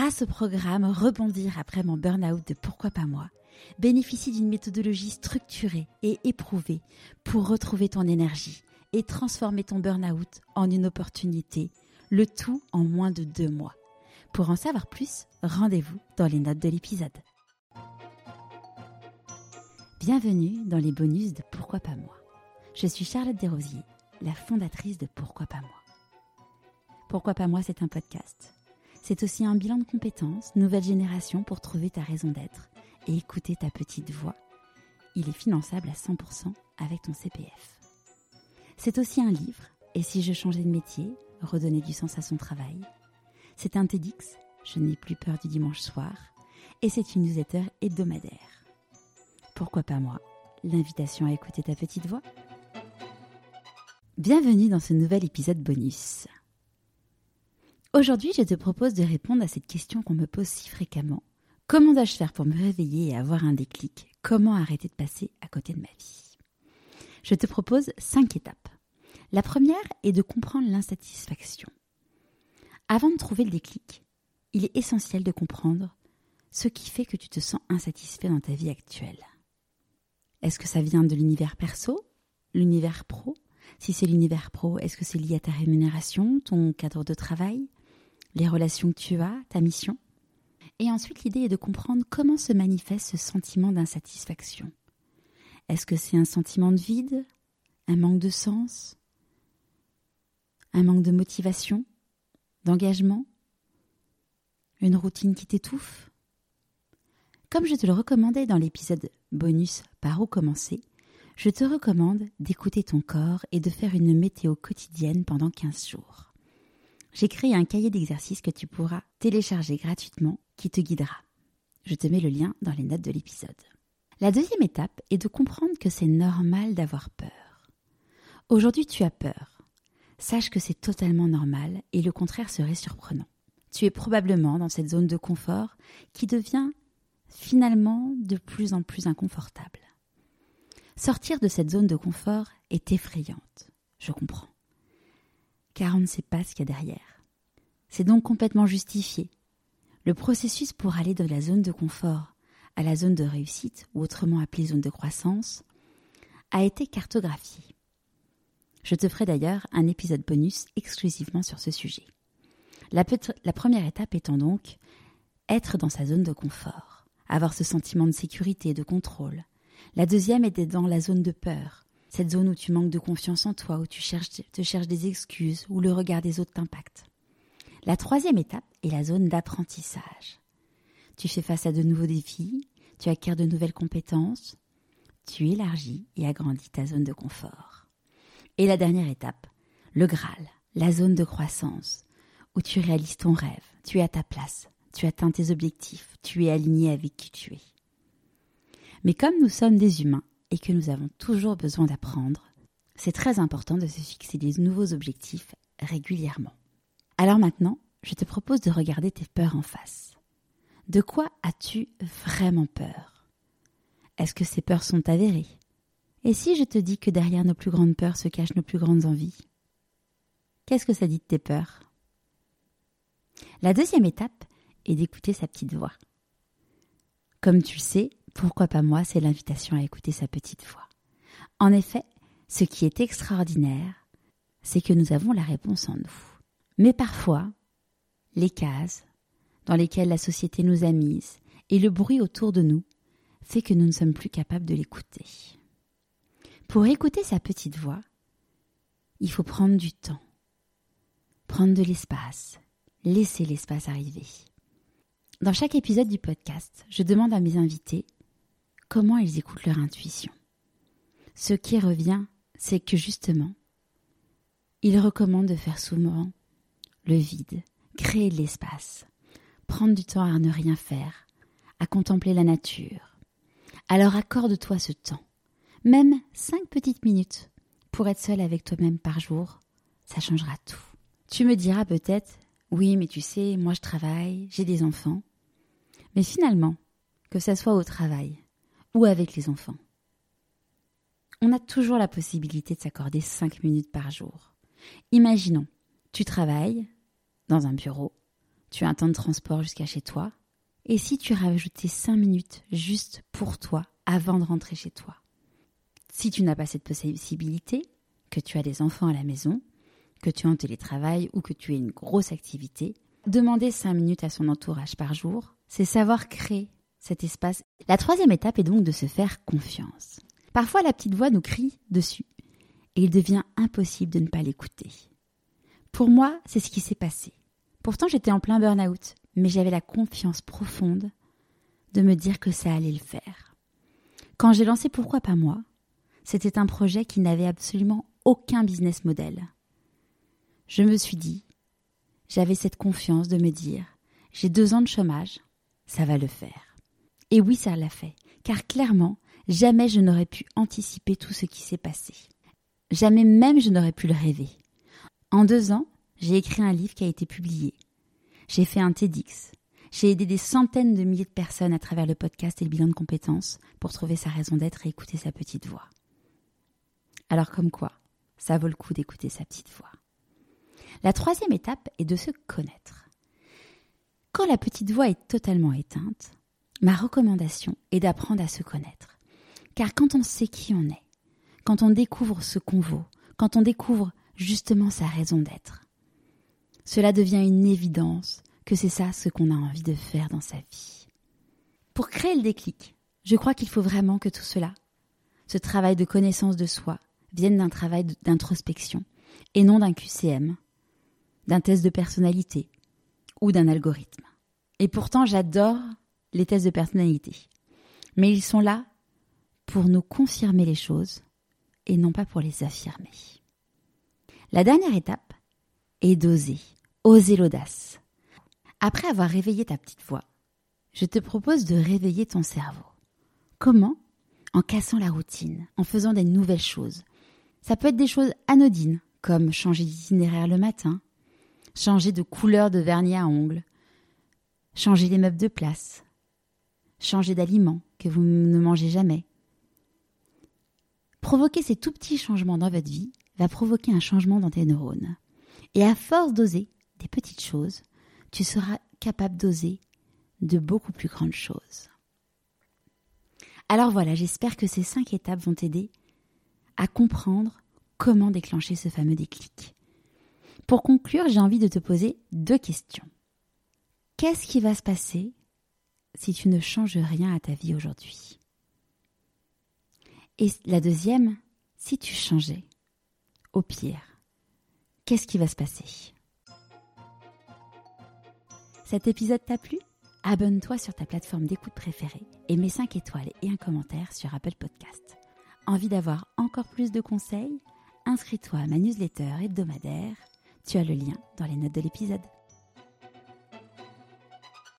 grâce au programme Rebondir après mon burn-out de Pourquoi pas moi, bénéficie d'une méthodologie structurée et éprouvée pour retrouver ton énergie et transformer ton burn-out en une opportunité, le tout en moins de deux mois. Pour en savoir plus, rendez-vous dans les notes de l'épisode. Bienvenue dans les bonus de Pourquoi pas moi. Je suis Charlotte Desrosiers, la fondatrice de Pourquoi pas moi. Pourquoi pas moi, c'est un podcast. C'est aussi un bilan de compétences, nouvelle génération pour trouver ta raison d'être et écouter ta petite voix. Il est finançable à 100% avec ton CPF. C'est aussi un livre, et si je changeais de métier, redonner du sens à son travail. C'est un TEDx, je n'ai plus peur du dimanche soir, et c'est une newsletter hebdomadaire. Pourquoi pas moi? L'invitation à écouter ta petite voix? Bienvenue dans ce nouvel épisode bonus. Aujourd'hui, je te propose de répondre à cette question qu'on me pose si fréquemment. Comment dois-je faire pour me réveiller et avoir un déclic? Comment arrêter de passer à côté de ma vie? Je te propose cinq étapes. La première est de comprendre l'insatisfaction. Avant de trouver le déclic, il est essentiel de comprendre ce qui fait que tu te sens insatisfait dans ta vie actuelle. Est-ce que ça vient de l'univers perso, l'univers pro? Si c'est l'univers pro, est-ce que c'est lié à ta rémunération, ton cadre de travail, les relations que tu as, ta mission. Et ensuite, l'idée est de comprendre comment se manifeste ce sentiment d'insatisfaction. Est-ce que c'est un sentiment de vide, un manque de sens, un manque de motivation, d'engagement, une routine qui t'étouffe? Comme je te le recommandais dans l'épisode bonus Par où commencer, je te recommande d'écouter ton corps et de faire une météo quotidienne pendant 15 jours j'ai créé un cahier d'exercices que tu pourras télécharger gratuitement qui te guidera. Je te mets le lien dans les notes de l'épisode. La deuxième étape est de comprendre que c'est normal d'avoir peur. Aujourd'hui tu as peur. Sache que c'est totalement normal et le contraire serait surprenant. Tu es probablement dans cette zone de confort qui devient finalement de plus en plus inconfortable. Sortir de cette zone de confort est effrayante, je comprends car on ne sait pas ce qu'il y a derrière. C'est donc complètement justifié. Le processus pour aller de la zone de confort à la zone de réussite, ou autrement appelée zone de croissance, a été cartographié. Je te ferai d'ailleurs un épisode bonus exclusivement sur ce sujet. La, première étape étant donc être dans sa zone de confort, avoir ce sentiment de sécurité et de contrôle. La deuxième était dans la zone de peur, cette zone où tu manques de confiance en toi, où tu cherches, te cherches des excuses, où le regard des autres t'impacte. La troisième étape est la zone d'apprentissage. Tu fais face à de nouveaux défis, tu acquiers de nouvelles compétences, tu élargis et agrandis ta zone de confort. Et la dernière étape, le Graal, la zone de croissance, où tu réalises ton rêve, tu es à ta place, tu atteins tes objectifs, tu es aligné avec qui tu es. Mais comme nous sommes des humains, et que nous avons toujours besoin d'apprendre, c'est très important de se fixer des nouveaux objectifs régulièrement. Alors maintenant, je te propose de regarder tes peurs en face. De quoi as-tu vraiment peur? Est-ce que ces peurs sont avérées? Et si je te dis que derrière nos plus grandes peurs se cachent nos plus grandes envies? Qu'est-ce que ça dit de tes peurs? La deuxième étape est d'écouter sa petite voix. Comme tu le sais, pourquoi pas moi, c'est l'invitation à écouter sa petite voix. En effet, ce qui est extraordinaire, c'est que nous avons la réponse en nous. Mais parfois, les cases dans lesquelles la société nous a mises et le bruit autour de nous fait que nous ne sommes plus capables de l'écouter. Pour écouter sa petite voix, il faut prendre du temps, prendre de l'espace, laisser l'espace arriver. Dans chaque épisode du podcast, je demande à mes invités comment ils écoutent leur intuition. Ce qui revient, c'est que justement, ils recommandent de faire souvent le vide, créer de l'espace, prendre du temps à ne rien faire, à contempler la nature. Alors accorde-toi ce temps, même cinq petites minutes, pour être seul avec toi-même par jour, ça changera tout. Tu me diras peut-être, oui, mais tu sais, moi je travaille, j'ai des enfants. Mais finalement, que ça soit au travail, ou avec les enfants. On a toujours la possibilité de s'accorder 5 minutes par jour. Imaginons, tu travailles dans un bureau, tu as un temps de transport jusqu'à chez toi, et si tu rajoutais 5 minutes juste pour toi avant de rentrer chez toi? Si tu n'as pas cette possibilité, que tu as des enfants à la maison, que tu es en télétravail ou que tu as une grosse activité, demander 5 minutes à son entourage par jour, c'est savoir créer cet espace. La troisième étape est donc de se faire confiance. Parfois la petite voix nous crie dessus et il devient impossible de ne pas l'écouter. Pour moi, c'est ce qui s'est passé. Pourtant j'étais en plein burn-out, mais j'avais la confiance profonde de me dire que ça allait le faire. Quand j'ai lancé Pourquoi pas moi, c'était un projet qui n'avait absolument aucun business model. Je me suis dit, j'avais cette confiance de me dire, j'ai deux ans de chômage, ça va le faire. Et oui, ça l'a fait, car clairement, jamais je n'aurais pu anticiper tout ce qui s'est passé. Jamais même je n'aurais pu le rêver. En deux ans, j'ai écrit un livre qui a été publié. J'ai fait un TEDx. J'ai aidé des centaines de milliers de personnes à travers le podcast et le bilan de compétences pour trouver sa raison d'être et écouter sa petite voix. Alors comme quoi, ça vaut le coup d'écouter sa petite voix. La troisième étape est de se connaître. Quand la petite voix est totalement éteinte, ma recommandation est d'apprendre à se connaître. Car quand on sait qui on est, quand on découvre ce qu'on vaut, quand on découvre justement sa raison d'être, cela devient une évidence que c'est ça ce qu'on a envie de faire dans sa vie. Pour créer le déclic, je crois qu'il faut vraiment que tout cela, ce travail de connaissance de soi, vienne d'un travail d'introspection et non d'un QCM, d'un test de personnalité ou d'un algorithme. Et pourtant, j'adore les tests de personnalité. Mais ils sont là pour nous confirmer les choses et non pas pour les affirmer. La dernière étape est d'oser, oser l'audace. Après avoir réveillé ta petite voix, je te propose de réveiller ton cerveau. Comment? En cassant la routine, en faisant des nouvelles choses. Ça peut être des choses anodines, comme changer d'itinéraire le matin, changer de couleur de vernis à ongles, changer les meubles de place, changer d'aliments que vous ne mangez jamais. Provoquer ces tout petits changements dans votre vie va provoquer un changement dans tes neurones. Et à force d'oser des petites choses, tu seras capable d'oser de beaucoup plus grandes choses. Alors voilà, j'espère que ces cinq étapes vont t'aider à comprendre comment déclencher ce fameux déclic. Pour conclure, j'ai envie de te poser deux questions. Qu'est-ce qui va se passer si tu ne changes rien à ta vie aujourd'hui. Et la deuxième, si tu changeais, au pire, qu'est-ce qui va se passer? Cet épisode t'a plu? Abonne-toi sur ta plateforme d'écoute préférée et mets 5 étoiles et un commentaire sur Apple Podcast. Envie d'avoir encore plus de conseils? Inscris-toi à ma newsletter hebdomadaire. Tu as le lien dans les notes de l'épisode.